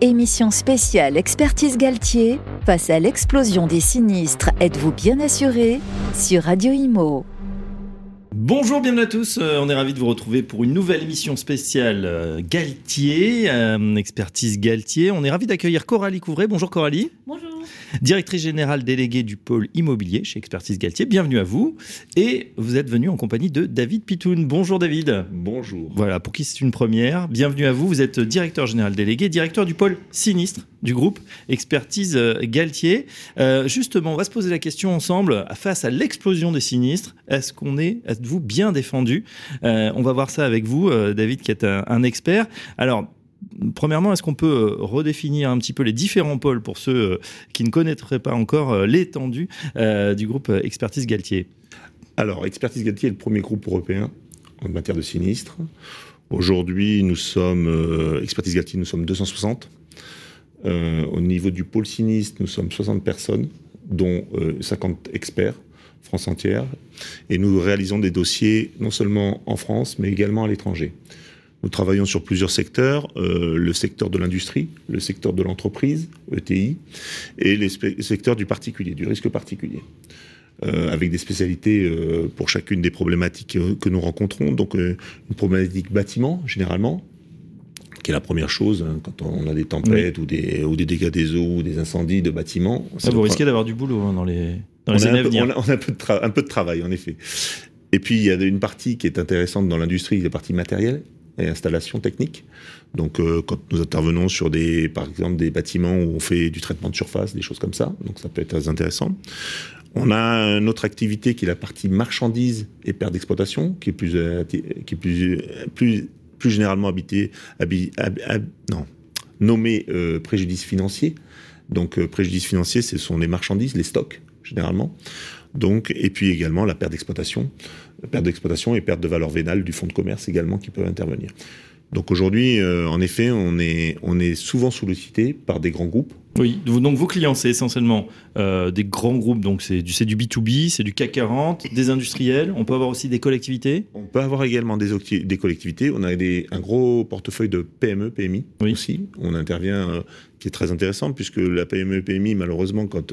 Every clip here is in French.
Émission spéciale Expertise Galtier. Face à l'explosion des sinistres, êtes-vous bien assuré Sur Radio Imo? Bonjour, bienvenue à tous. Euh, on est ravis de vous retrouver pour une nouvelle émission spéciale euh, Galtier, euh, expertise Galtier. On est ravis d'accueillir Coralie Couvret. Bonjour Coralie. Bonjour. Directrice générale déléguée du pôle immobilier chez Expertise Galtier. Bienvenue à vous. Et vous êtes venu en compagnie de David Pitoun. Bonjour David. Bonjour. Voilà, pour qui c'est une première. Bienvenue à vous. Vous êtes directeur général délégué, directeur du pôle sinistre du groupe Expertise Galtier. Euh, justement, on va se poser la question ensemble face à l'explosion des sinistres. Est-ce qu'on est, êtes-vous bien défendu? Euh, On va voir ça avec vous, euh, David, qui est un, un expert. Alors, Premièrement, est-ce qu'on peut euh, redéfinir un petit peu les différents pôles pour ceux euh, qui ne connaîtraient pas encore euh, l'étendue du groupe Expertise Galtier? Alors, Expertise Galtier est le premier groupe européen en matière de sinistres. Aujourd'hui, nous sommes, Expertise Galtier, nous sommes 260. au niveau du pôle sinistre, nous sommes 60 personnes, dont 50 experts, France entière. Et nous réalisons des dossiers non seulement en France, mais également à l'étranger. Nous travaillons sur plusieurs secteurs, euh, le secteur de l'industrie, le secteur de l'entreprise, ETI, et les secteurs du particulier, du risque particulier. Euh, avec des spécialités euh, pour chacune des problématiques que nous rencontrons. Donc une problématique bâtiment, généralement, qui est la première chose hein, quand on a des tempêtes ou, des, ou des dégâts des eaux ou des incendies de bâtiments. Ah, vous risquez d'avoir du boulot hein, dans les, dans les années à venir. On a, on a un, peu de un peu de travail, en effet. Et puis, il y a une partie qui est intéressante dans l'industrie, la partie matérielle et installations techniques. Donc, euh, quand nous intervenons sur des, par exemple, des bâtiments où on fait du traitement de surface, des choses comme ça, donc ça peut être très intéressant. On a une autre activité qui est la partie marchandise et perte d'exploitation, qui est plus, euh, qui est plus, plus, plus généralement habité, non, nommé euh, préjudice financier. Donc, préjudice financier, ce sont les marchandises, les stocks, généralement. Donc, et puis également la perte d'exploitation, perte d'exploitation et perte de valeur vénale du fonds de commerce également qui peuvent intervenir. Donc aujourd'hui, euh, en effet, on est, on est souvent sollicité par des grands groupes. Oui, donc vos clients, c'est essentiellement euh, des grands groupes, donc c'est du, du B2B, c'est du CAC 40, des industriels, on peut avoir aussi des collectivités? On peut avoir également des, des collectivités, on a des, un gros portefeuille de PME, PMI aussi, on intervient, euh, qui est très intéressant, puisque la PME, PMI, malheureusement, quand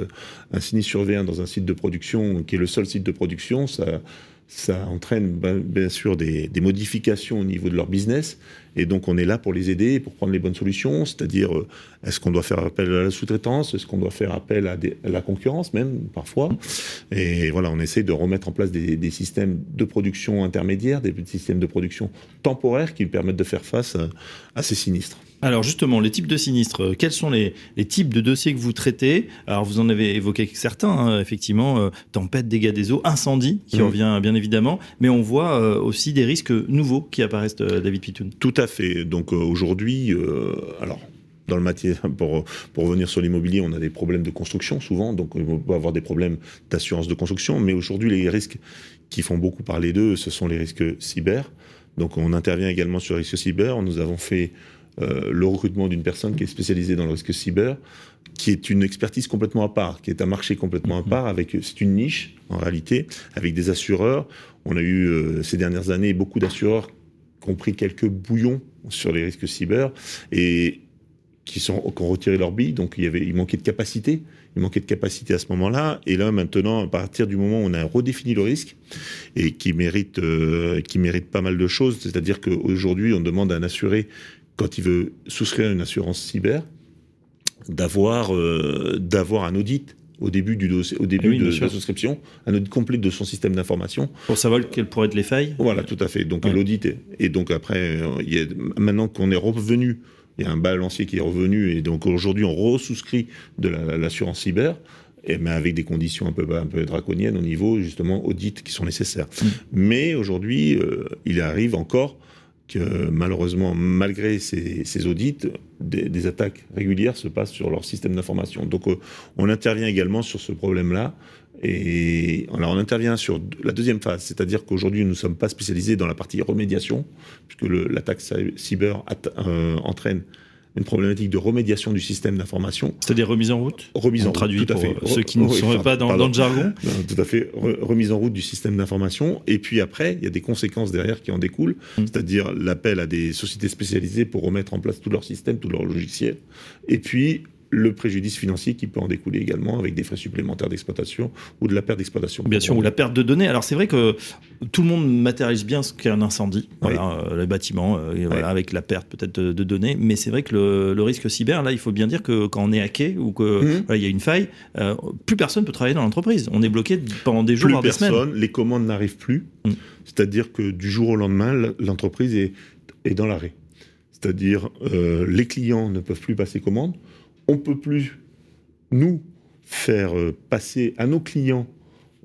un sinistre survient dans un site de production, qui est le seul site de production, ça ça entraîne ben, bien sûr des, modifications au niveau de leur business. Et donc, on est là pour les aider, pour prendre les bonnes solutions. C'est-à-dire, euh, est-ce qu'on doit faire appel à la sous-traitance Est-ce qu'on doit faire appel à, la concurrence, même, parfois Et voilà, on essaie de remettre en place des, systèmes de production intermédiaires, des systèmes de production temporaires qui permettent de faire face à ces sinistres. Alors justement, les types de sinistres, euh, quels sont les, types de dossiers que vous traitez? Alors vous en avez évoqué certains, hein, effectivement, euh, tempête, dégâts des eaux, incendie, qui mmh. revient bien évidemment, mais on voit euh, aussi des risques nouveaux qui apparaissent, David Pitoun. Tout à fait. Donc aujourd'hui, alors dans le métier, pour, pour revenir sur l'immobilier, on a des problèmes de construction souvent, donc on peut avoir des problèmes d'assurance de construction, mais aujourd'hui les risques qui font beaucoup parler d'eux, ce sont les risques cyber. Donc on intervient également sur les risques cyber. Nous avons fait euh, le recrutement d'une personne qui est spécialisée dans le risque cyber, qui est une expertise complètement à part, qui est un marché complètement à part, avec c'est une niche en réalité, avec des assureurs. On a eu euh, ces dernières années beaucoup d'assureurs qui ont pris quelques bouillons sur les risques cyber et qui, ont retiré leur billes, donc il, y avait, il manquait de capacité. Il manquait de capacité à ce moment-là. Et là, maintenant, à partir du moment où on a redéfini le risque, et qui mérite, euh, pas mal de choses, c'est-à-dire qu'aujourd'hui, on demande à un assuré quand il veut souscrire une assurance cyber, d'avoir euh, d'avoir un audit au début du dossier, au début de, la souscription, un audit complet de son système d'information. Pour savoir quelles pourraient être les failles Voilà, tout à fait. Donc l'audit, et donc après, euh, il y a, maintenant qu'on est revenu, il y a un balancier qui est revenu, et donc aujourd'hui on resouscrit de l'assurance cyber, et, mais avec des conditions un peu, un peu draconiennes au niveau justement audit qui sont nécessaires. Mm. Mais aujourd'hui, euh, il arrive encore malheureusement, malgré ces, audits, des, attaques régulières se passent sur leur système d'information. Donc euh, on intervient également sur ce problème-là. Et alors on intervient sur la deuxième phase, c'est-à-dire qu'aujourd'hui nous ne sommes pas spécialisés dans la partie remédiation, puisque l'attaque cyber euh, entraîne une problématique de remédiation du système d'information. C'est-à-dire remise en route Remise en traduit route, tout à fait. ceux qui ne Oui, sont pardon, pas dans, pardon. dans le jargon. Non, tout à fait. Re- remise en route du système d'information. Et puis après, il y a des conséquences derrière qui en découlent, Mm. c'est-à-dire l'appel à des sociétés spécialisées pour remettre en place tout leur système, tout leur logiciel. Et puis le préjudice financier qui peut en découler également avec des frais supplémentaires d'exploitation ou de la perte d'exploitation. Bien sûr, ou la perte de données. Alors c'est vrai que tout le monde matérialise bien ce qu'est un incendie, voilà, euh, les bâtiments, euh, et voilà, avec la perte peut-être de, de données. Mais c'est vrai que le, le risque cyber, là, il faut bien dire que quand on est hacké ou que Mhm. voilà, y a une faille, euh, plus personne peut travailler dans l'entreprise. On est bloqué pendant des jours, plus voire des semaines. personne, les commandes n'arrivent plus. Mm. C'est-à-dire que du jour au lendemain, l'entreprise est, est dans l'arrêt. C'est-à-dire euh, les clients ne peuvent plus passer commande. On peut plus nous faire euh, passer à nos clients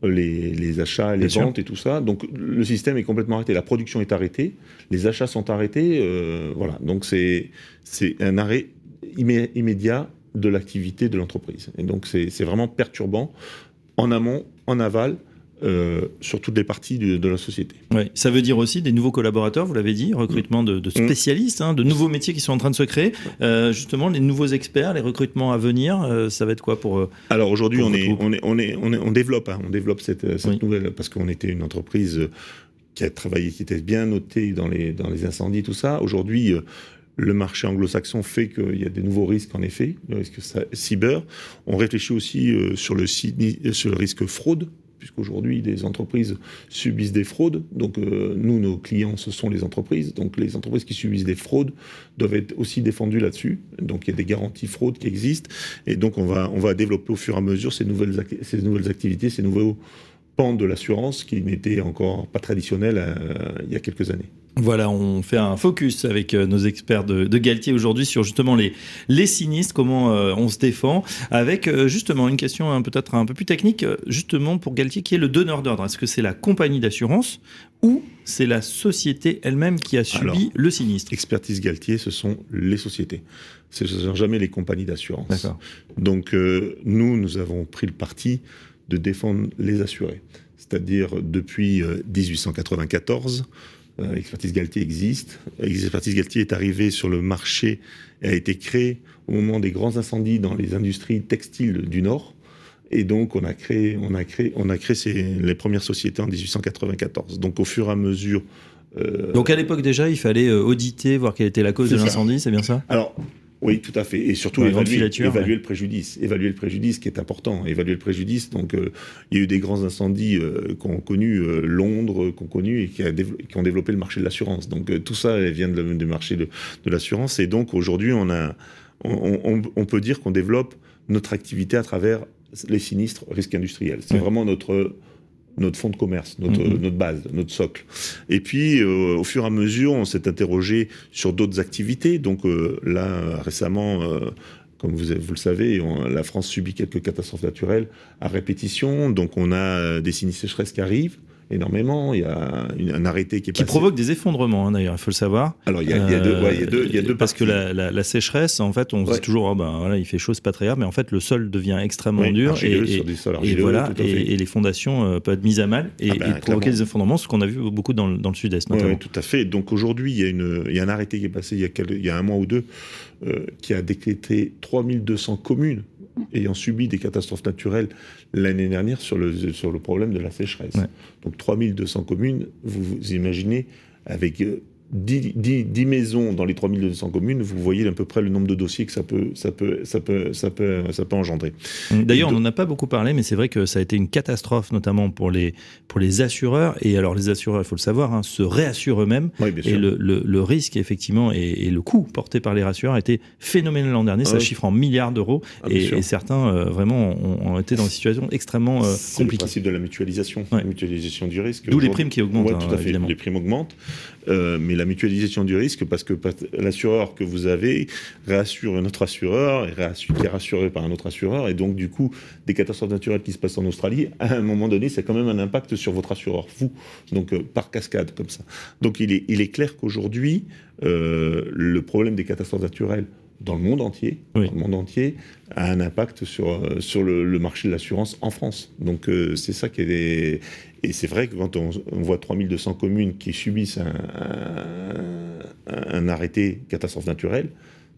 les, les achats, les Bien sûr. ventes et tout ça. Donc le système est complètement arrêté. La production est arrêtée, les achats sont arrêtés. euh, voilà. Donc c'est un arrêt immé- immédiat de l'activité de l'entreprise. Et donc c'est c'est vraiment perturbant en amont, en aval, euh, sur toutes les parties de, de la société. Ouais. Ça veut dire aussi des nouveaux collaborateurs, vous l'avez dit, recrutement de, de spécialistes, hein, de nouveaux métiers qui sont en train de se créer. Euh, justement, les nouveaux experts, les recrutements à venir, euh, ça va être quoi pour... Alors aujourd'hui, on, est, on, est, on, est, on, est- on développe, hein, on développe cette, cette Oui. nouvelle, parce qu'on était une entreprise qui a travaillé, qui était bien notée dans les, dans les incendies, tout ça. Aujourd'hui, le marché anglo-saxon fait qu'il y a des nouveaux risques, en effet, le risque cy- cyber. On réfléchit aussi sur, le, sur le risque fraude, puisqu'aujourd'hui, des entreprises subissent des fraudes. Donc, euh, nous, nos clients, ce sont les entreprises. Donc, les entreprises qui subissent des fraudes doivent être aussi défendues là-dessus. Donc, il y a des garanties fraude qui existent. Et donc, on va, on va développer au fur et à mesure ces nouvelles, ac- ces nouvelles activités, ces nouveaux pans de l'assurance qui n'étaient encore pas traditionnels euh, il y a quelques années. Voilà, on fait un focus avec euh, nos experts de, de Galtier aujourd'hui sur justement les, les sinistres, comment euh, on se défend, avec euh, justement une question hein, peut-être un peu plus technique, justement pour Galtier, qui est le donneur d'ordre Est-ce que c'est la compagnie d'assurance ou c'est la société elle-même qui a subi Alors, le sinistre? Expertise Galtier, ce sont les sociétés. Ce ne sont jamais les compagnies d'assurance. D'accord. Donc euh, nous, nous avons pris le parti de défendre les assurés. C'est-à-dire depuis euh, 1894, euh, Expertise Galtier existe. Expertise Galtier est arrivé sur le marché et a été créé au moment des grands incendies dans les industries textiles du Nord. Et donc, on a créé, on a créé, on a créé ces- les premières sociétés en 1894. Donc, au fur et à mesure. euh, Donc à l'époque déjà, il fallait euh, auditer, voir quelle était la cause de l'incendie, c'est bien ça? Alors, oui, tout à fait. Et surtout, évaluer, filature, évaluer ouais. le préjudice. Évaluer le préjudice qui est important. Évaluer le préjudice. Donc, euh, il y a eu des grands incendies euh, qu'ont connu euh, Londres, qu'ont connu et qui, a dév- qui ont développé le marché de l'assurance. Donc, euh, tout ça vient du marché de, de l'assurance. Et donc, aujourd'hui, on, a, on, on- on peut dire qu'on développe notre activité à travers les sinistres risques industriels. C'est Ouais. vraiment notre notre fonds de commerce, notre, Mhm. notre base, notre socle. Et puis, euh, au fur et à mesure, on s'est interrogé sur d'autres activités. Donc euh, là, récemment, euh, comme vous, vous le savez, on- la France subit quelques catastrophes naturelles à répétition. Donc on a euh, des sinistres sécheresse qui arrivent énormément. Il y a une- un arrêté qui est Qui passé. provoque des effondrements, hein, d'ailleurs, il faut le savoir. Alors il y a, il y a deux, ouais, il y a deux, il y a deux Parce que la, la- la sécheresse, en fait, on se Ouais. dit toujours, oh, ben, voilà, il fait chaud, c'est pas très grave, mais en fait, le sol devient extrêmement Oui, dur et, sur et voilà, et, et les fondations euh, peuvent être mises à mal et, Ah ben, provoquer des effondrements, ce qu'on a vu beaucoup dans, le- dans le sud-est, ouais, tout à fait. Donc aujourd'hui, il y, a une- il y a un arrêté qui est passé il y a, quel- il y a un mois ou deux euh, qui a décrété 3200 communes ayant subi des catastrophes naturelles l'année dernière sur le, sur le problème de la sécheresse. Ouais. Donc 3200 communes, vous, vous imaginez, avec euh, 10, 10 10 maisons dans les 3200 communes, vous voyez à peu près le nombre de dossiers que ça peut, ça peut, ça peut, ça peut, ça peut engendrer. D'ailleurs, on n'en a pas beaucoup parlé, mais c'est vrai que ça a été une catastrophe, notamment pour les, pour les assureurs. Et alors, les assureurs, il faut le savoir, hein, se réassurent eux-mêmes. Oui, Et le, le- le risque, effectivement, et, et le coût porté par les rassureurs a été phénoménal l'an dernier. Ah ça oui. chiffre en milliards d'euros. Ah, et, certains, euh, vraiment, ont, ont été dans des situations extrêmement euh, C'est le compliquées. principe de la mutualisation, Ouais. la mutualisation du risque. D'où les primes qui augmentent, hein, tout à fait. évidemment. Les primes augmentent, Euh, mais la mutualisation du risque, parce que l'assureur que vous avez réassure un autre assureur, et qui est rassuré par un autre assureur, et donc du coup, des catastrophes naturelles qui se passent en Australie, à un moment donné, c'est quand même un impact sur votre assureur, vous, donc euh, par cascade comme ça. Donc il est, il est clair qu'aujourd'hui, euh, le problème des catastrophes naturelles dans le monde entier, Oui. dans le monde entier, a un impact sur, euh, sur le, le marché de l'assurance en France. Donc euh, c'est ça qui est... Et c'est vrai que quand on, on voit 3200 communes qui subissent un, un- un arrêté catastrophe naturelle,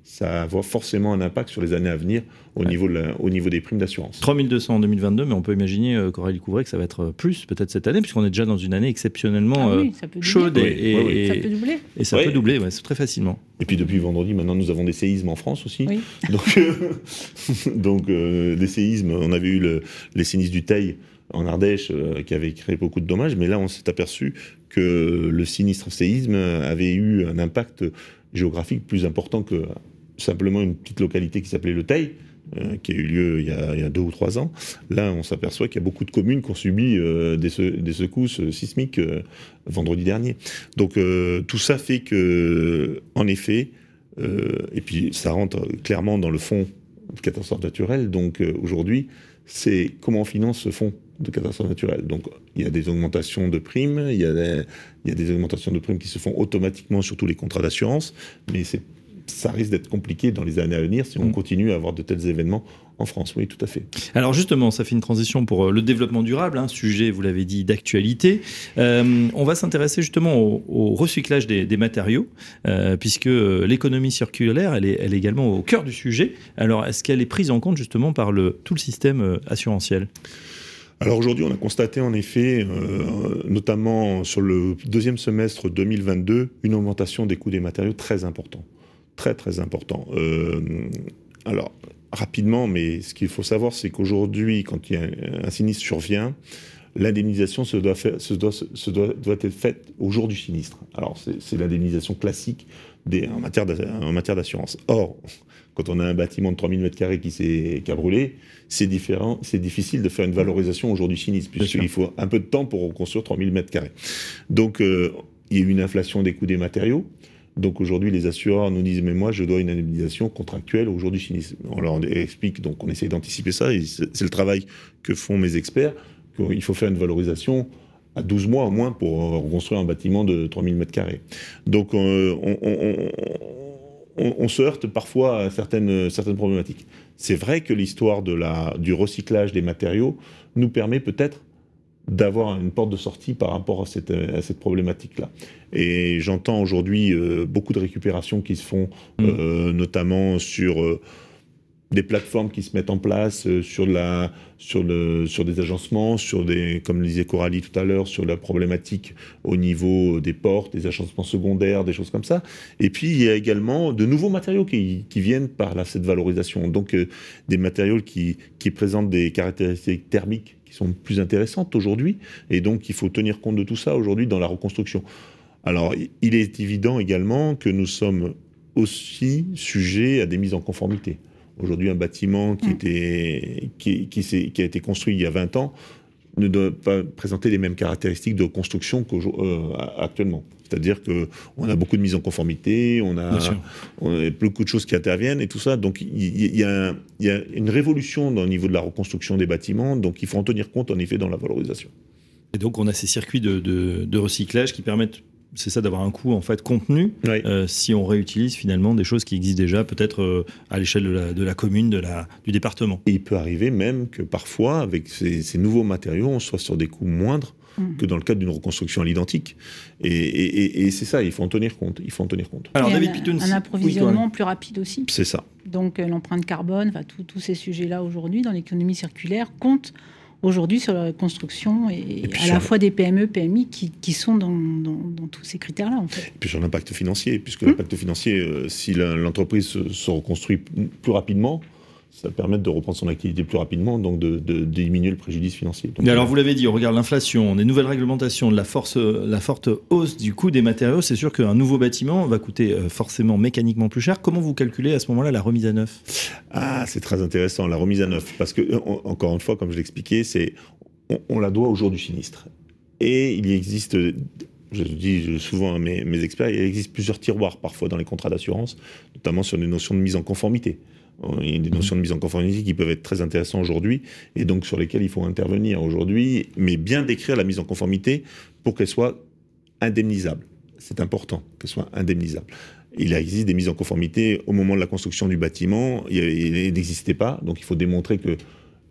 ça va avoir forcément un impact sur les années à venir au, niveau, au niveau des primes d'assurance. 3200 en 2022, mais on peut imaginer, euh, Coralie Couvray, que ça va être plus peut-être cette année, puisqu'on est déjà dans une année exceptionnellement ah chaude et, ça peut doubler. Et ça peut doubler, ouais, très facilement. Et puis depuis vendredi, maintenant nous avons des séismes en France aussi. Donc, donc des séismes, on avait eu le, les sinistres du Teil en Ardèche euh, qui avait créé beaucoup de dommages, mais là on s'est aperçu que le sinistre séisme avait eu un impact géographique plus important que simplement une petite localité qui s'appelait Le Teil, euh, qui a eu lieu il y a, deux ou trois ans. Là, on s'aperçoit qu'il y a beaucoup de communes qui ont subi euh, des, secousses sismiques vendredi dernier. Donc tout ça fait que, en effet, et puis ça rentre clairement dans le fond de catastrophe naturelle. Donc aujourd'hui, c'est comment on finance ce fonds de catastrophes naturelles. Donc, il y a des augmentations de primes, il y a des, il y a des augmentations de primes qui se font automatiquement sur tous les contrats d'assurance, mais c'est ça risque d'être compliqué dans les années à venir si on mm. continue à avoir de tels événements en France. Oui, tout à fait. Alors justement, ça fait une transition pour euh, le développement durable, un hein, sujet, vous l'avez dit, d'actualité. Euh, on va s'intéresser justement au, recyclage des, matériaux, euh, puisque l'économie circulaire, elle est, elle est également au cœur du sujet. Alors, est-ce qu'elle est prise en compte justement par le, tout le système assurantiel? Alors aujourd'hui, on a constaté en effet, euh, notamment sur le deuxième semestre 2022, une augmentation des coûts des matériaux très important. Très très important. Euh, alors, rapidement, mais ce qu'il faut savoir, c'est qu'aujourd'hui, quand il y a un, sinistre survient, l'indemnisation se doit, se doit, se doit, doit, être faite au jour du sinistre. Alors, c'est l'indemnisation classique des, en matière d'assurance. Or, quand on a un bâtiment de 3000 m2 qui, qui a brûlé, c'est différent, c'est difficile de faire une valorisation au jour du sinistre, puisqu'il faut un peu de temps pour reconstruire 3000 m2. Donc, euh, il y a eu une inflation des coûts des matériaux. Donc aujourd'hui, les assureurs nous disent, mais moi, je dois une indemnisation contractuelle au jour du sinistre. On leur explique, donc on essaie d'anticiper ça, et c'est le travail que font mes experts, qu'il faut faire une valorisation à 12 mois au moins pour reconstruire un bâtiment de 3000 m2. Donc euh, on, on, se heurte parfois à certaines, certaines problématiques. C'est vrai que l'histoire du recyclage des matériaux nous permet peut-être d'avoir une porte de sortie par rapport à cette, à cette problématique-là. Et j'entends aujourd'hui euh, beaucoup de récupérations qui se font, mmh. euh, notamment sur euh, des plateformes qui se mettent en place euh, sur, la, sur, le, sur des agencements, sur des, comme le disait Coralie tout à l'heure, sur la problématique au niveau des portes, des agencements secondaires, des choses comme ça. Et puis, il y a également de nouveaux matériaux qui, qui viennent par là, cette valorisation. Donc, euh, des matériaux qui, qui présentent des caractéristiques thermiques qui sont plus intéressantes aujourd'hui. Et donc, il faut tenir compte de tout ça aujourd'hui dans la reconstruction. Alors, il est évident également que nous sommes aussi sujets à des mises en conformité. Aujourd'hui, un bâtiment qui, mm. était, qui, qui, a été construit il y a 20 ans ne doit pas présenter les mêmes caractéristiques de construction qu'actuellement. Euh, C'est-à-dire qu'on a beaucoup de mise en conformité, on a, on a, beaucoup de choses qui interviennent et tout ça. Donc il y, a, y, a, une révolution dans le niveau de la reconstruction des bâtiments, donc il faut en tenir compte en effet dans la valorisation. Et donc on a ces circuits de, de, de recyclage qui permettent c'est ça d'avoir un coût en fait contenu euh, si on réutilise finalement des choses qui existent déjà peut-être euh, à l'échelle de la, commune, de la, du département. Et il peut arriver même que parfois avec ces, nouveaux matériaux on soit sur des coûts moindres mm. que dans le cadre d'une reconstruction à l'identique. Et, c'est ça, il faut en tenir compte. Il faut en tenir compte. Alors, David un, un approvisionnement plus rapide aussi. C'est ça. Donc euh, l'empreinte carbone, tous ces sujets-là aujourd'hui dans l'économie circulaire comptent aujourd'hui sur la construction et, à la fois des PME, PMI qui, sont dans, tous ces critères-là. En fait. Et puis sur l'impact financier, puisque hum. l'impact financier, euh, si l'entreprise se, reconstruit plus rapidement, ça permet de reprendre son activité plus rapidement, donc de, diminuer le préjudice financier. Mais alors, vous l'avez dit, on regarde l'inflation, des nouvelles réglementations, de la, force, la forte hausse du coût des matériaux. C'est sûr qu'un nouveau bâtiment va coûter euh, forcément mécaniquement plus cher. Comment vous calculez à ce moment-là la remise à neuf? Ah, c'est très intéressant, la remise à neuf. Parce que, euh, encore une fois, comme je l'expliquais, c'est on, la doit au jour du sinistre. Et il existe je dis souvent à mes, mes, experts, il existe plusieurs tiroirs parfois dans les contrats d'assurance, notamment sur des notions de mise en conformité. Il y a des notions de mise en conformité qui peuvent être très intéressantes aujourd'hui et donc sur lesquelles il faut intervenir aujourd'hui, mais bien décrire la mise en conformité pour qu'elle soit indemnisable. C'est important qu'elle soit indemnisable. Il existe des mises en conformité au moment de la construction du bâtiment, il n'existait pas, donc il faut démontrer que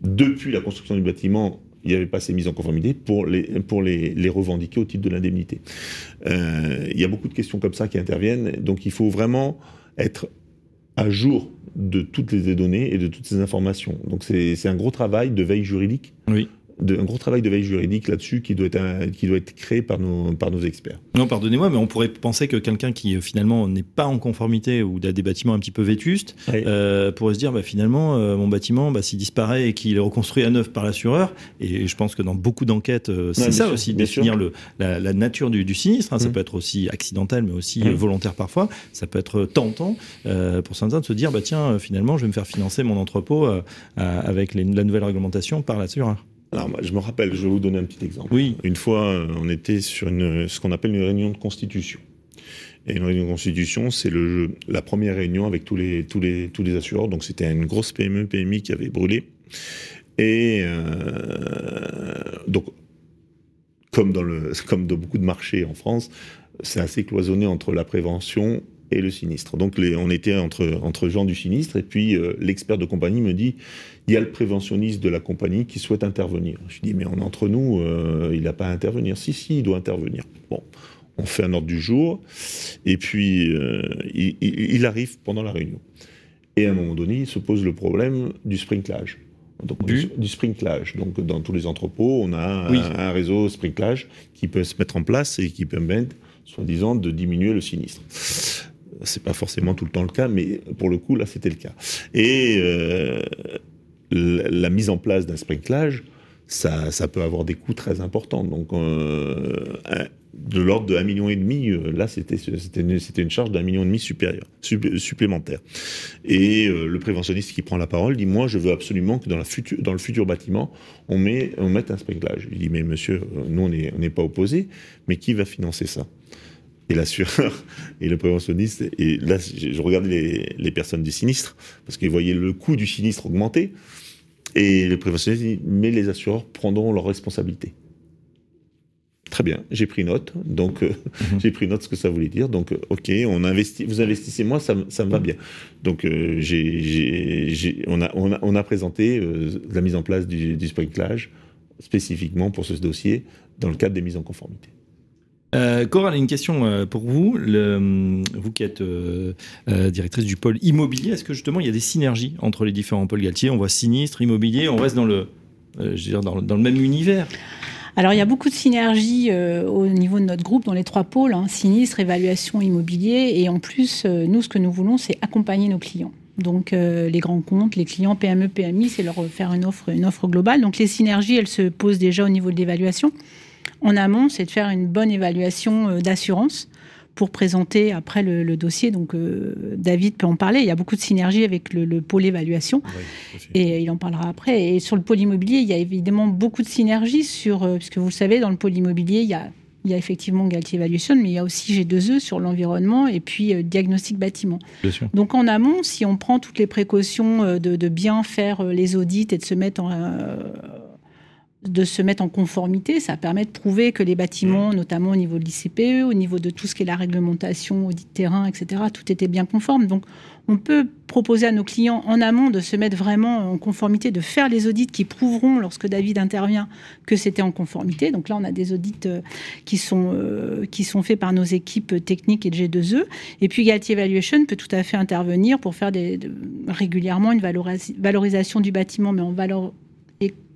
depuis la construction du bâtiment, il n'y avait pas ces mises en conformité pour les, revendiquer au titre de l'indemnité. Euh, il y a beaucoup de questions comme ça qui interviennent, donc il faut vraiment être à jour de toutes les données et de toutes ces informations. Donc c'est un gros travail de veille juridique oui un gros travail de veille juridique là-dessus qui, doit être, qui doit être créé par nos, par nos experts. Non, pardonnez-moi, mais on pourrait penser que quelqu'un qui euh, finalement n'est pas en conformité ou a des bâtiments un petit peu vétustes euh, pourrait se dire bah, finalement, euh, mon bâtiment, bah, s'il disparaît et qu'il est reconstruit à neuf par l'assureur, et je pense que dans beaucoup d'enquêtes, c'est ça aussi, définir le, la, nature du, sinistre. Hein. Ça mmh. peut être aussi accidentel, mais aussi mmh. volontaire parfois. Ça peut être tentant pour certains de se dire bah, tiens, finalement, je vais me faire financer mon entrepôt avec la nouvelle réglementation par l'assureur. Alors, je me rappelle, je vais vous donner un petit exemple. Oui. Une fois, euh, on était sur une, ce qu'on appelle une réunion de constitution. Et une réunion de constitution, c'est le, la première réunion avec tous les, tous les, tous les assureurs. Donc, c'était une grosse PME, PMI qui avait brûlé. Et euh, donc, comme dans, le, comme dans beaucoup de marchés en France, c'est assez cloisonné entre la prévention et le sinistre. Donc les, on était entre, entre gens du sinistre et puis euh, l'expert de compagnie me dit il y a le préventionniste de la compagnie qui souhaite intervenir. Je dis mais on entre nous, euh, il n'a pas à intervenir. Si si, il doit intervenir. Bon, on fait un ordre du jour et puis euh, il, il, arrive pendant la réunion. Et à un moment donné, il se pose le problème du sprinklage. Donc, du, du, sprinklage. Donc, dans tous les entrepôts, on a un, un, réseau sprinklage qui peut se mettre en place et qui permet, soi-disant, de diminuer le sinistre. C'est pas forcément tout le temps le cas, mais pour le coup, là, c'était le cas. Et euh, la, mise en place d'un sprinklage, ça, ça, peut avoir des coûts très importants. Donc, euh, de l'ordre de 1,5 million, euh, là, c'était une, charge d'un million et demi supérieur, supplémentaire. Et le préventionniste qui prend la parole dit Moi, je veux absolument que dans, le futur bâtiment, on, met, on mette un sprinklage. Il dit Mais monsieur, nous, on n'est pas opposés, mais qui va financer ça? Et l'assureur et le préventionniste. Et là, je regardais les, personnes du sinistre, parce qu'ils voyaient le coût du sinistre augmenter. Et le préventionniste dit, mais les assureurs prendront leurs responsabilités. Très bien, j'ai pris note. Donc, euh, mhm. j'ai pris note ce que ça voulait dire. Donc, euh, ok, on investit, vous investissez moi, ça, ça me va bien. Donc, euh, on, a, on, a, on, a, présenté la mise en place du, du sprinklage spécifiquement pour ce dossier dans le cadre des mises en conformité. Euh, Coral, une question euh, pour vous. Le, vous qui êtes euh, directrice du pôle immobilier, est-ce que justement il y a des synergies entre les différents pôles Galtier? On voit sinistre, immobilier, on reste dans le, dans, le même univers alors il y a beaucoup de synergies au niveau de notre groupe dans les trois pôles, hein, sinistre, évaluation, immobilier. Et en plus, nous, ce que nous voulons, c'est accompagner nos clients. Donc les grands comptes, les clients PME, PMI, c'est leur faire une offre, une offre globale. Donc les synergies, elles se posent déjà au niveau de l'évaluation en amont, c'est de faire une bonne évaluation euh, d'assurance pour présenter après le, dossier. Donc euh, David peut en parler. Il y a beaucoup de synergie avec le, pôle évaluation et il en parlera après. Et sur le pôle immobilier, il y a évidemment beaucoup de synergie sur, euh, puisque vous le savez, dans le pôle immobilier, il y a il y a effectivement Galtier Evaluation, mais il y a aussi G2E sur l'environnement et puis diagnostic bâtiment. Donc en amont, si on prend toutes les précautions de, bien faire les audits et de se mettre en, de se mettre en conformité. Ça permet de prouver que les bâtiments, mmh. notamment au niveau de l'ICPE, au niveau de tout ce qui est la réglementation, audit terrain, etc., tout était bien conforme. Donc, on peut proposer à nos clients en amont de se mettre vraiment en conformité, de faire les audits qui prouveront, lorsque David intervient, que c'était en conformité. Donc là, on a des audits euh, qui sont, euh, qui sont faits par nos équipes techniques et de G2E. Et puis Galtier Evaluation peut tout à fait intervenir pour faire des, régulièrement une valorisation du bâtiment, mais en valeur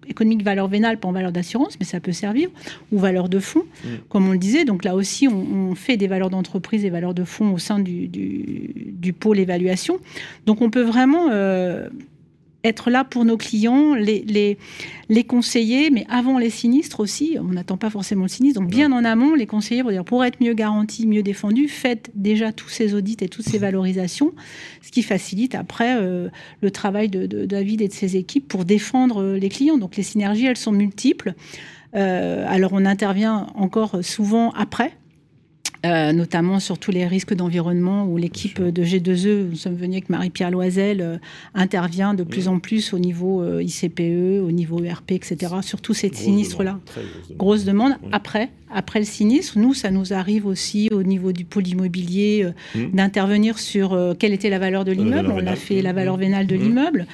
économique valeur vénale, pas en valeur d'assurance, mais ça peut servir, ou valeur de fonds, mm. comme on le disait. Donc là aussi, on, fait des valeurs d'entreprise et valeurs de fonds au sein du, du, pôle évaluation. Donc on peut vraiment euh, être là pour nos clients, les, les, les, conseiller, mais avant les sinistres aussi, on n'attend pas forcément le sinistre, donc bien en amont, les conseiller pour dire pour être mieux garanti, mieux défendu, faites déjà tous ces audits et toutes ces valorisations, ce qui facilite après euh, le travail de, David et de ses équipes pour défendre euh, les clients. Donc les synergies, elles sont multiples. Euh, alors on intervient encore souvent après, euh, notamment sur tous les risques d'environnement où l'équipe de G2E, nous sommes venus avec Marie-Pierre Loisel, euh, intervient de plus en plus au niveau euh, ICPE, au niveau ERP, etc., sur tous ces sinistres-là. Grosse demande. Après, après le sinistre, nous, ça nous arrive aussi au niveau du pôle immobilier mmh. d'intervenir sur quelle était la valeur de l'immeuble. On a fait la valeur mmh. vénale de mmh. l'immeuble,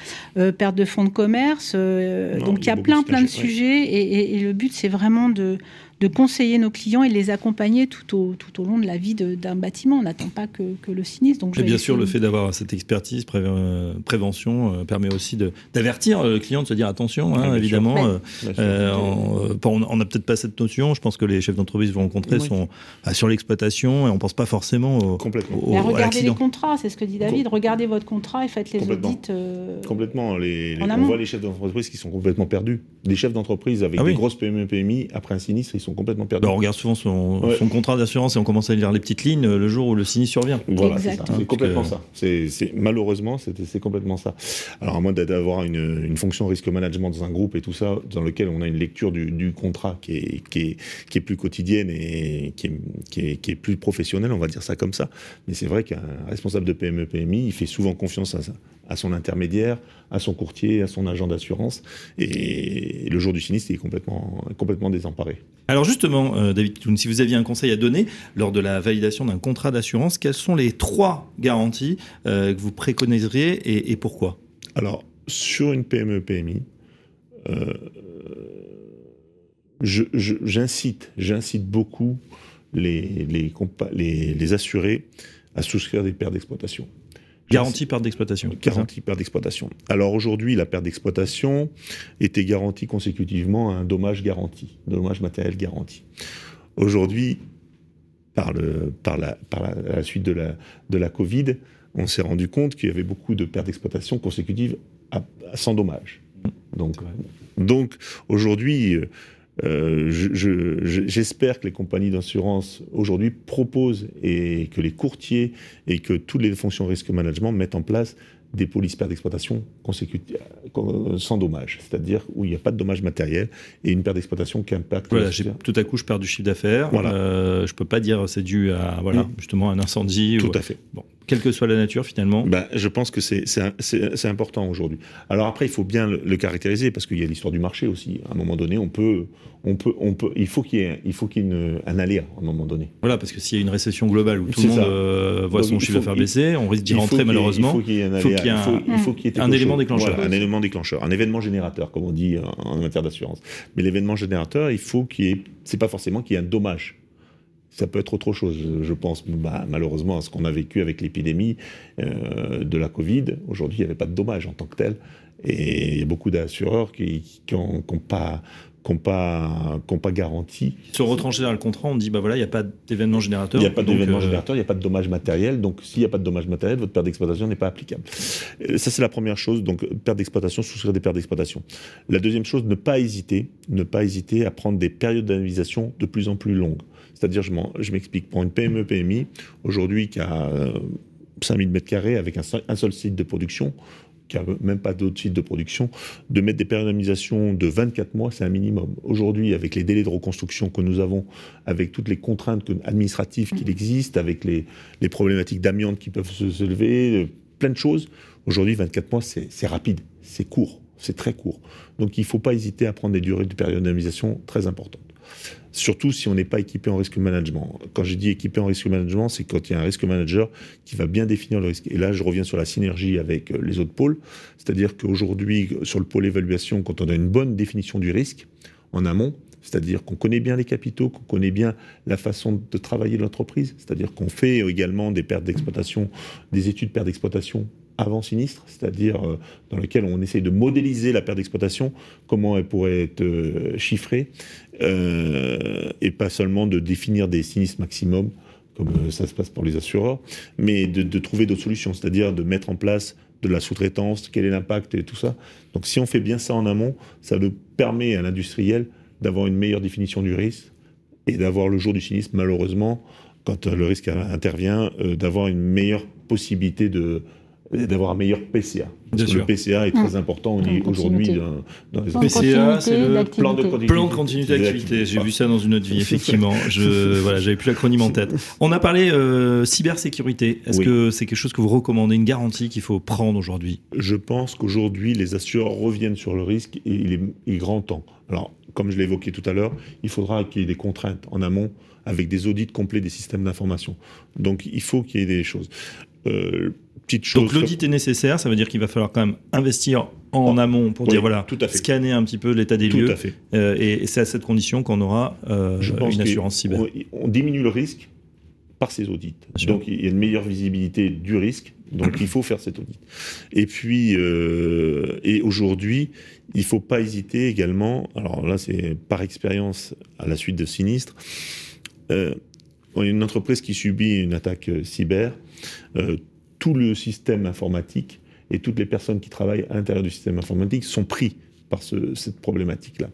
perte de fonds de commerce. donc il y a plein, plein de sujets et, et le but, c'est vraiment de de conseiller nos clients et de les accompagner tout au, tout au long de la vie d'un bâtiment. On n'attend pas que, que, le sinistre. Donc et bien sûr, le fait d'avoir cette expertise, prévention, permet aussi d'avertir le client, de se dire attention, hein, évidemment. on n'a peut-être pas cette notion. Je pense que les chefs d'entreprise vont rencontrer sont bah, sur l'exploitation et on pense pas forcément au, Complètement. regardez les contrats, c'est ce que dit David. Regardez votre contrat et faites les audits. Euh, complètement. Les, on voit les chefs d'entreprise qui sont complètement perdus. Des chefs d'entreprise avec ah des grosses PME PMI après un sinistre, ils sont complètement perdus. Bah, on regarde souvent son, contrat d'assurance et on commence à lire les petites lignes le jour où le sinistre survient. Voilà, c'est complètement ça. C'est malheureusement c'est complètement ça. Alors à moins d'avoir une, une, fonction risque management dans un groupe et tout ça, dans lequel on a une lecture du, du contrat qui est, qui est, qui est plus quotidienne et qui est, qui est, qui est plus professionnelle, on va dire ça comme ça. Mais c'est vrai qu'un responsable de PME PMI, il fait souvent confiance à, à son intermédiaire, à son courtier, à son agent d'assurance. Et le jour du sinistre, il est complètement, complètement désemparé. Alors justement, euh, David si vous aviez un conseil à donner lors de la validation d'un contrat d'assurance, quelles sont les trois garanties euh, que vous préconiseriez et, pourquoi? Alors, sur une PME PMI, euh, j'incite, j'incite beaucoup les, les, les, les assurés à souscrire des pertes d'exploitation. Garantie perte d'exploitation. Garantie perte d'exploitation. Alors aujourd'hui, la perte d'exploitation était garantie consécutivement à un dommage garanti, dommage matériel garanti. Aujourd'hui, par, le, par, la, par la, suite de la, de la Covid, on s'est rendu compte qu'il y avait beaucoup de pertes d'exploitation consécutives à, sans dommage. Donc, donc aujourd'hui, euh, euh, j'espère que les compagnies d'assurance aujourd'hui proposent et que les courtiers et que toutes les fonctions risque management mettent en place des polices perte d'exploitation euh, sans dommage, c'est-à-dire où il n'y a pas de dommage matériel et une perte d'exploitation qui impacte. Voilà, tout à coup je perds du chiffre d'affaires. Voilà. Euh, je peux pas dire c'est dû à voilà mm. justement un incendie. Tout à fait. Bon, quelle que soit la nature finalement bah, Je pense que c'est important aujourd'hui. Alors après, il faut bien le, caractériser parce qu'il y a l'histoire du marché aussi. À un moment donné, on peut, on peut, on peut, il faut qu'il y ait, il faut qu'il y ait un aléa à un moment donné. Voilà, parce que s'il y a une récession globale où tout le monde euh, voit son chiffre d'affaires baisser, on risque d'y rentrer malheureusement. Il faut qu'il y ait un aléa. Il faut qu'il y ait un élément déclencheur. un élément déclencheur, un événement générateur, comme on dit en matière d'assurance. Mais l'événement générateur, il faut qu'il y ait, c'est pas forcément qu'il y ait un dommage ça peut être autre chose. Je pense malheureusement à ce qu'on a vécu avec l'épidémie euh, de la Covid. Aujourd'hui, il n'y avait pas de dommages en tant que tel. Et il y a beaucoup d'assureurs qui n'ont pas n'ont pas, pas garanti. Se retrancher dans le contrat, on dit bah voilà, il n'y a pas d'événement générateur. Il n'y a pas d'événement euh, générateur, il n'y a pas de dommage matériel. Donc s'il n'y a pas de dommage matériel, votre perte d'exploitation n'est pas applicable. Euh, ça, c'est la première chose. Donc perte d'exploitation, souscrire des pertes d'exploitation. La deuxième chose, ne pas hésiter, ne pas hésiter à prendre des périodes d'indemnisation de plus en plus longues. C'est-à-dire, je m'explique, pour une PME PMI, aujourd'hui qui a 5000 euh, m2 avec un, seul site de production, qui n'a même pas d'autres sites de production, de mettre des périodes d'indemnisation de 24 mois, c'est un minimum. Aujourd'hui, avec les délais de reconstruction que nous avons, avec toutes les contraintes administratives qui existent, avec les, problématiques d'amiante qui peuvent se, lever, euh, plein de choses, aujourd'hui, 24 mois, c'est rapide, c'est court, c'est très court. Donc il ne faut pas hésiter à prendre des durées de période d'indemnisation très importantes. Surtout si on n'est pas équipé en risque management. Quand je dis équipé en risque management, c'est quand il y a un risque manager qui va bien définir le risque. Et là, je reviens sur la synergie avec euh, les autres pôles. C'est-à-dire qu'aujourd'hui, sur le pôle évaluation, quand on a une bonne définition du risque en amont, c'est-à-dire qu'on connaît bien les capitaux, qu'on connaît bien la façon de travailler l'entreprise, c'est-à-dire qu'on fait également des pertes d'exploitation, des études de pertes d'exploitation avant sinistre, c'est-à-dire euh, dans lequel on essaye de modéliser la perte d'exploitation, comment elle pourrait être euh, chiffrée, euh, et pas seulement de définir des sinistres maximum, comme ça se passe pour les assureurs, mais de, trouver d'autres solutions, c'est-à-dire de mettre en place de la sous-traitance, quel est l'impact et tout ça. Donc si on fait bien ça en amont, ça nous permet à l'industriel d'avoir une meilleure définition du risque et d'avoir le jour du sinistre, malheureusement, quand le risque intervient, d'avoir une meilleure possibilité de, d'avoir un meilleur PCA. Parce que le PCA est très mmh. important aujourd'hui dans, les PCA, c'est le plan de, plan de continuité d'activité. J'ai vu ça dans une autre vie, effectivement. Je voilà, j'avais plus l'acronyme en tête. On a parlé euh, cybersécurité. Est-ce que c'est quelque chose que vous recommandez, une garantie qu'il faut prendre aujourd'hui? Je pense qu'aujourd'hui, les assureurs reviennent sur le risque et il est, il est grand temps. Alors, comme je l'ai évoqué tout à l'heure, il faudra qu'il y ait des contraintes en amont avec des audits complets des systèmes d'information. Donc, il faut qu'il y ait des choses. Euh, petite chose. Donc l'audit est nécessaire, ça veut dire qu'il va falloir quand même investir en amont pour Oui, dire voilà, tout à fait. scanner un petit peu l'état des Tout lieux. à fait. Euh, et et c'est à cette condition qu'on aura euh, Je pense une assurance cyber. On, on diminue le risque par ces audits. Donc il y a une meilleure visibilité du risque. Donc il faut faire cet audit. Et puis euh, et aujourd'hui, il faut pas hésiter également. Alors là, c'est par expérience à la suite de sinistres. Une entreprise qui subit une attaque cyber. Euh, tout le système informatique et toutes les personnes qui travaillent à l'intérieur du système informatique sont pris par ce- cette problématique-là.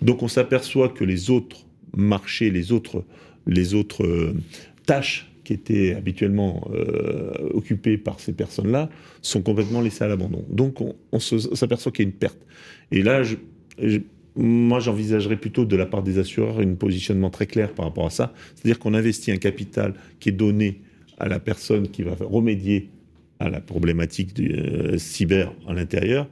Donc on s'aperçoit que les autres marchés, les autres, les autres euh, tâches qui étaient habituellement euh, occupées par ces personnes-là sont complètement laissées à l'abandon. Donc on, s'aperçoit qu'il y a une perte. Et là, moi j'envisagerais plutôt de la part des assureurs un positionnement très clair par rapport à ça. C'est-à-dire qu'on investit un capital qui est donné à la personne qui va remédier à la problématique euh, cyber à l'intérieur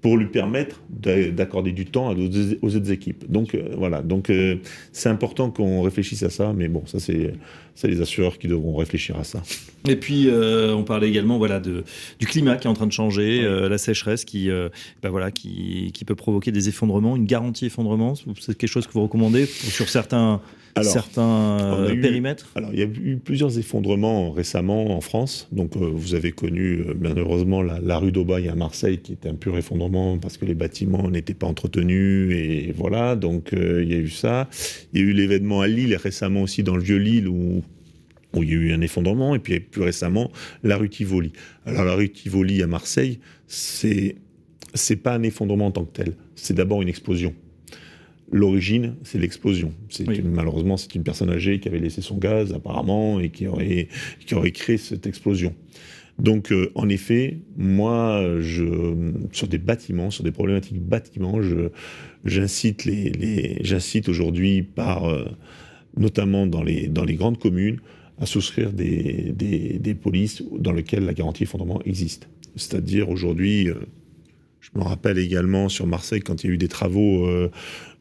pour lui permettre d'a- d'accorder du temps aux autres équipes. Donc euh, voilà, donc euh, c'est important qu'on réfléchisse à ça, mais bon, ça c'est c'est les assureurs qui devront réfléchir à ça. Et puis, euh, on parlait également voilà, de, du climat qui est en train de changer, euh, la sécheresse qui, euh, bah voilà, qui, qui peut provoquer des effondrements, une garantie effondrement. C'est quelque chose que vous recommandez sur certains, Alors, certains eu- périmètres? Alors, il y a eu plusieurs effondrements récemment en France. Donc, vous avez connu, euh, bien heureusement, la, la rue d'Aubagne à Marseille, qui était un pur effondrement parce que les bâtiments n'étaient pas entretenus. Et voilà, donc il y a eu ça. Il y a eu l'événement à Lille, récemment aussi dans le Vieux-Lille, où, où il y a eu un effondrement. Et puis, plus récemment, la rue Tivoli. Alors, la rue Tivoli à Marseille, c'est c'est pas un effondrement en tant que tel. C'est d'abord une explosion. L'origine, c'est l'explosion. Oui. malheureusement, c'est une personne âgée qui avait laissé son gaz apparemment et qui aurait, qui aurait créé cette explosion. Donc, euh, en effet, moi, je, sur des bâtiments, sur des problématiques bâtiments, j'incite les, les- j'incite aujourd'hui par, euh, notamment dans les, dans les grandes communes, à souscrire des, des, des polices dans lesquelles la garantie effondrement existe. C'est-à-dire aujourd'hui, euh, je me rappelle également sur Marseille quand il y a eu des travaux, euh,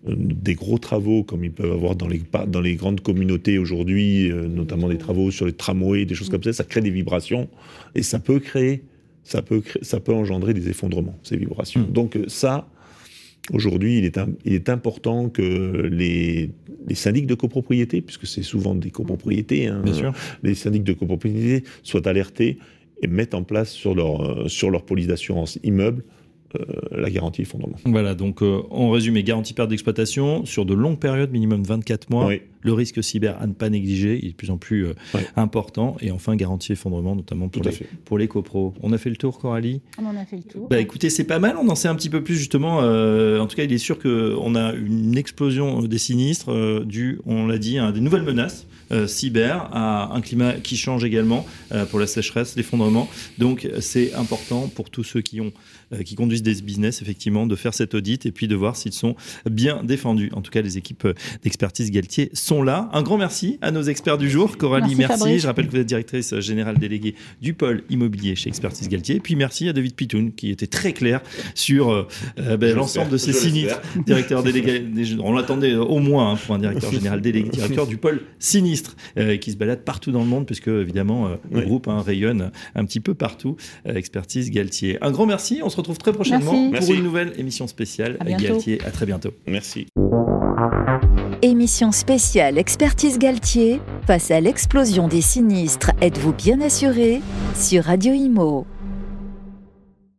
des gros travaux comme ils peuvent avoir dans les, dans les grandes communautés aujourd'hui, euh, notamment des travaux sur les tramways, des choses comme ça, ça crée des vibrations et ça peut créer, ça peut, créer- ça peut engendrer des effondrements, ces vibrations. Mm. Donc ça, aujourd'hui, il est, im- il est important que les, les syndics de copropriété, puisque c'est souvent des copropriétés, hein, Bien sûr. les syndics de copropriété soient alertés et mettent en place sur leur, euh, sur leur police d'assurance immeuble euh, la garantie effondrement. Voilà, donc euh, en résumé, garantie perte d'exploitation sur de longues périodes, minimum 24 mois. Oui. Le risque cyber à ne pas négliger, il est de plus en plus euh, Ouais. important. Et enfin, garantie effondrement, notamment pour, les, pour les copros. On a fait le tour, Coralie? On en a fait le tour. Bah écoutez, c'est pas mal, on en sait un petit peu plus justement. euh, en tout cas, il est sûr qu'on a une explosion des sinistres euh, due, on l'a dit, à des nouvelles menaces euh, cyber, à un climat qui change également euh, pour la sécheresse, l'effondrement. Donc c'est important pour tous ceux qui, ont, euh, qui conduisent des business, effectivement, de faire cet audit et puis de voir s'ils sont bien défendus. En tout cas, les équipes d'expertise Galtier sont là. Un grand merci à nos experts du jour. Coralie, Merci. Je rappelle que vous êtes directrice générale déléguée du pôle immobilier chez Expertise Galtier. Et puis merci à David Pitoun qui était très clair sur euh, euh, ben, l'ensemble de ces sinistres. Directeur délégué, on l'attendait au moins hein, pour un directeur général délégué, directeur du pôle sinistre euh, qui se balade partout dans le monde puisque évidemment euh, le groupe hein, rayonne un petit peu partout. Euh, Expertise Galtier. Un grand merci. On se retrouve très prochainement Merci. pour Merci. une nouvelle émission spéciale À. Galtier. À très bientôt. Merci. Émission spéciale Expertise Galtier. Face à l'explosion des sinistres, êtes-vous bien assuré? Sur Radio Imo.